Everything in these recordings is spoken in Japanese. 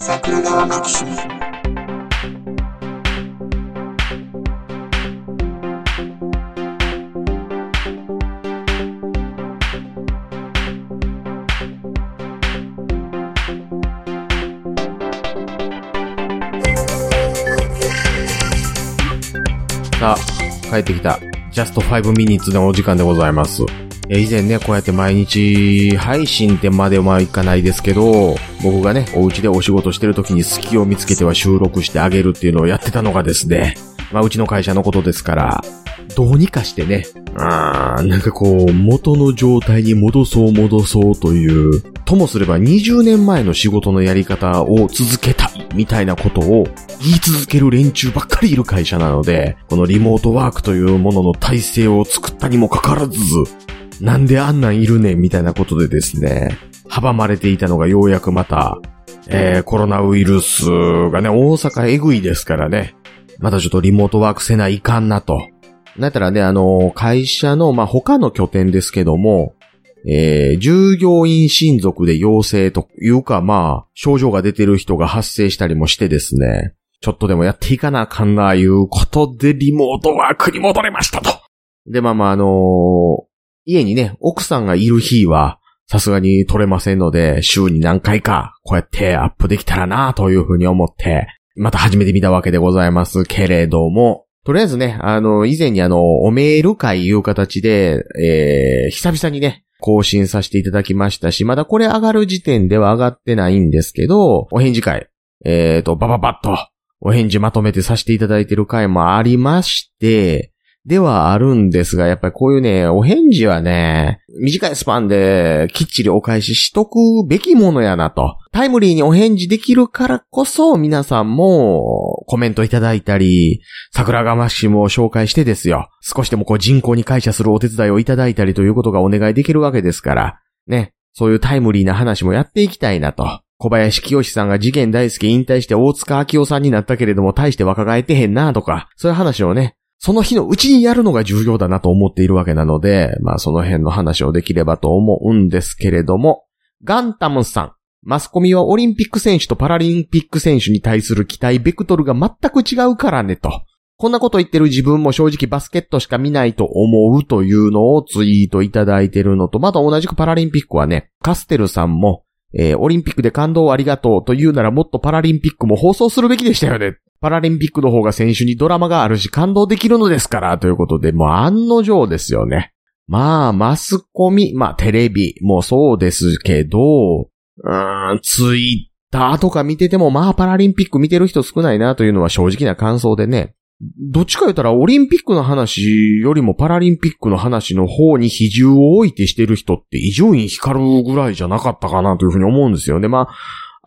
桜川マキシムさあ、帰ってきた。ジャスト5ミニッツのお時間でございます。以前ね、こうやって毎日配信ってまではいかないですけど、僕がね、お家でお仕事してる時に隙を見つけては収録してあげるっていうのをやってたのがですね、まあうちの会社のことですから、どうにかしてね、あーなんかこう、元の状態に戻そう戻そうという、ともすれば20年前の仕事のやり方を続けたいみたいなことを言い続ける連中ばっかりいる会社なので、このリモートワークというものの体制を作ったにもかかわらず、なんであんなんいるねんみたいなことでですね、阻まれていたのがようやくまた、えー、コロナウイルスがね、大阪えぐいですからね、またちょっとリモートワークせないかんなと。なんやったらね、あの、会社の、まあ、他の拠点ですけども、えー、従業員親族で陽性というか、まあ、症状が出てる人が発生したりもしてですね、ちょっとでもやっていかなあかんな、いうことでリモートワークに戻れましたと。で、まあまあ、あのー家にね、奥さんがいる日は、さすがに取れませんので、週に何回か、こうやってアップできたらな、というふうに思って、また初めて見たわけでございます。けれども、とりあえずね、あの、以前にあの、おメール会いう形で、えー、久々にね、更新させていただきましたし、まだこれ上がる時点では上がってないんですけど、お返事会、えーと、バババッと、お返事まとめてさせていただいてる回もありまして、ではあるんですが、やっぱりこういうね、お返事はね、短いスパンできっちりお返ししとくべきものやなと。タイムリーにお返事できるからこそ、皆さんもコメントいただいたり、桜川マッシムを紹介してですよ。少しでもこう人口に感謝するお手伝いをいただいたりということがお願いできるわけですから、ね。そういうタイムリーな話もやっていきたいなと。小林清さんが事件大好き引退して大塚明夫さんになったけれども大して若返ってへんなとか、そういう話をね、その日のうちにやるのが重要だなと思っているわけなので、まあその辺の話をできればと思うんですけれども、ガンタムさん。マスコミはオリンピック選手とパラリンピック選手に対する期待ベクトルが全く違うからねと。こんなこと言ってる自分も正直バスケットしか見ないと思うというのをツイートいただいてるのと、また同じくパラリンピックはね、カステルさんも、えーオリンピックで感動をありがとうと言うならもっとパラリンピックも放送するべきでしたよね。パラリンピックの方が選手にドラマがあるし感動できるのですから、ということで、もう案の定ですよね。まあ、マスコミ、まあ、テレビもそうですけど、うーん、ツイッターとか見てても、まあ、パラリンピック見てる人少ないなというのは正直な感想でね。どっちか言ったら、オリンピックの話よりもパラリンピックの話の方に比重を置いてしてる人って、伊集院光るぐらいじゃなかったかなというふうに思うんですよね。まあ、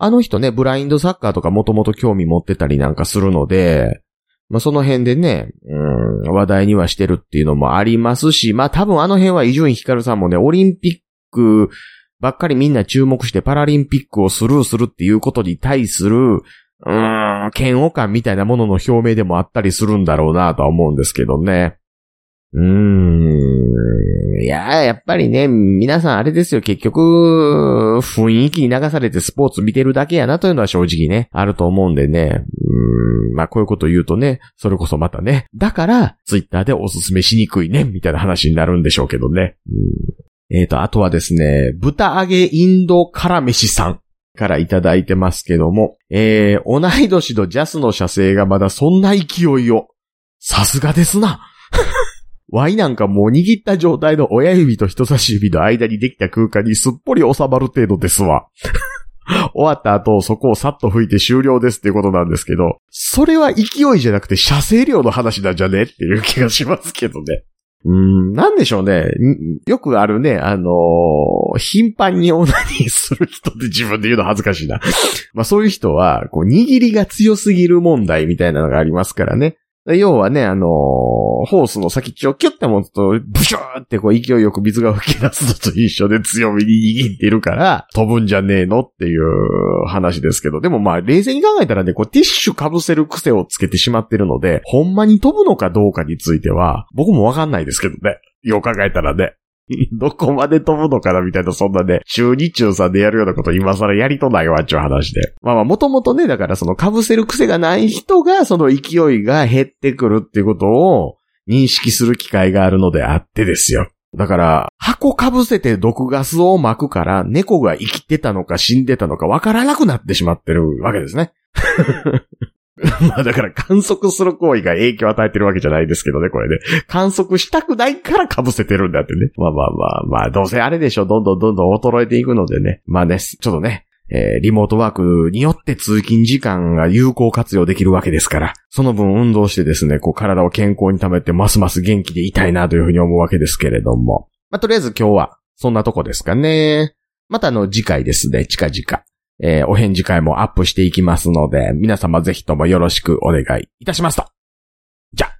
あの人ね、ブラインドサッカーとかもともと興味持ってたりなんかするので、まあその辺でね、うん、話題にはしてるっていうのもありますし、まあ多分あの辺は伊集院光さんもね、オリンピックばっかりみんな注目してパラリンピックをスルーするっていうことに対する、うん、嫌悪感みたいなものの表明でもあったりするんだろうなとは思うんですけどね。うーん。いや、やっぱりね、皆さんあれですよ、結局、雰囲気に流されてスポーツ見てるだけやなというのは正直ね、あると思うんでね。うーん、まあこういうこと言うとね、それこそまたね。だから、ツイッターでおすすめしにくいね、みたいな話になるんでしょうけどね。うん、えーと、あとはですね、豚揚げインド辛飯さん。からいただいてますけども、えー、同い年のジャスの射精がまだそんな勢いを。さすがですな。ワイなんかもう握った状態の親指と人差し指の間にできた空間にすっぽり収まる程度ですわ。終わった後、そこをさっと吹いて終了ですっていうことなんですけど、それは勢いじゃなくて射精量の話なんじゃねっていう気がしますけどね。うん、なんでしょうね。よくあるね、あのー頻繁にオナニーする人って自分で言うの恥ずかしいな。まあそういう人は、こう、握りが強すぎる問題みたいなのがありますからね。要はね、あのーホースの先っちょをキュッて持つと、ブシューってこう勢いよく水が吹き出すのと一緒で強みに握ってるから、飛ぶんじゃねえのっていう話ですけど、でもまあ冷静に考えたらね、こうティッシュ被せる癖をつけてしまってるので、ほんまに飛ぶのかどうかについては、僕もわかんないですけどね。よう考えたらね。どこまで飛ぶのかなみたいな、そんなね、中2中3でやるようなこと今更やりとないわっちゅう話で。まあまあ、もともとね、だからその被せる癖がない人が、その勢いが減ってくるっていうことを認識する機会があるのであってですよ。だから、箱被せて毒ガスを巻くから、猫が生きてたのか死んでたのかわからなくなってしまってるわけですね。まあだから観測する行為が影響を与えてるわけじゃないですけどね、これね。観測したくないから被せてるんだってね。まあまあまあまあ、どうせあれでしょ。どんどんどんどん衰えていくのでね。まあね、ちょっとね、えー、リモートワークによって通勤時間が有効活用できるわけですから、その分運動してですね、こう体を健康に貯めてますます元気でいたいなというふうに思うわけですけれども。まあ、とりあえず今日はそんなとこですかね。またあの次回ですね、近々。えー、お返事会もアップしていきますので、皆様ぜひともよろしくお願いいたしますと。じゃ。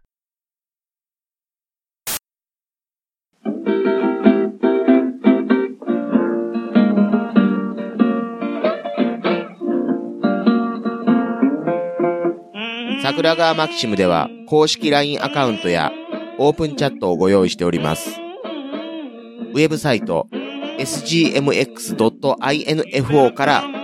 桜川マキシムでは公式 LINE アカウントやオープンチャットをご用意しております。ウェブサイト sgmx.info から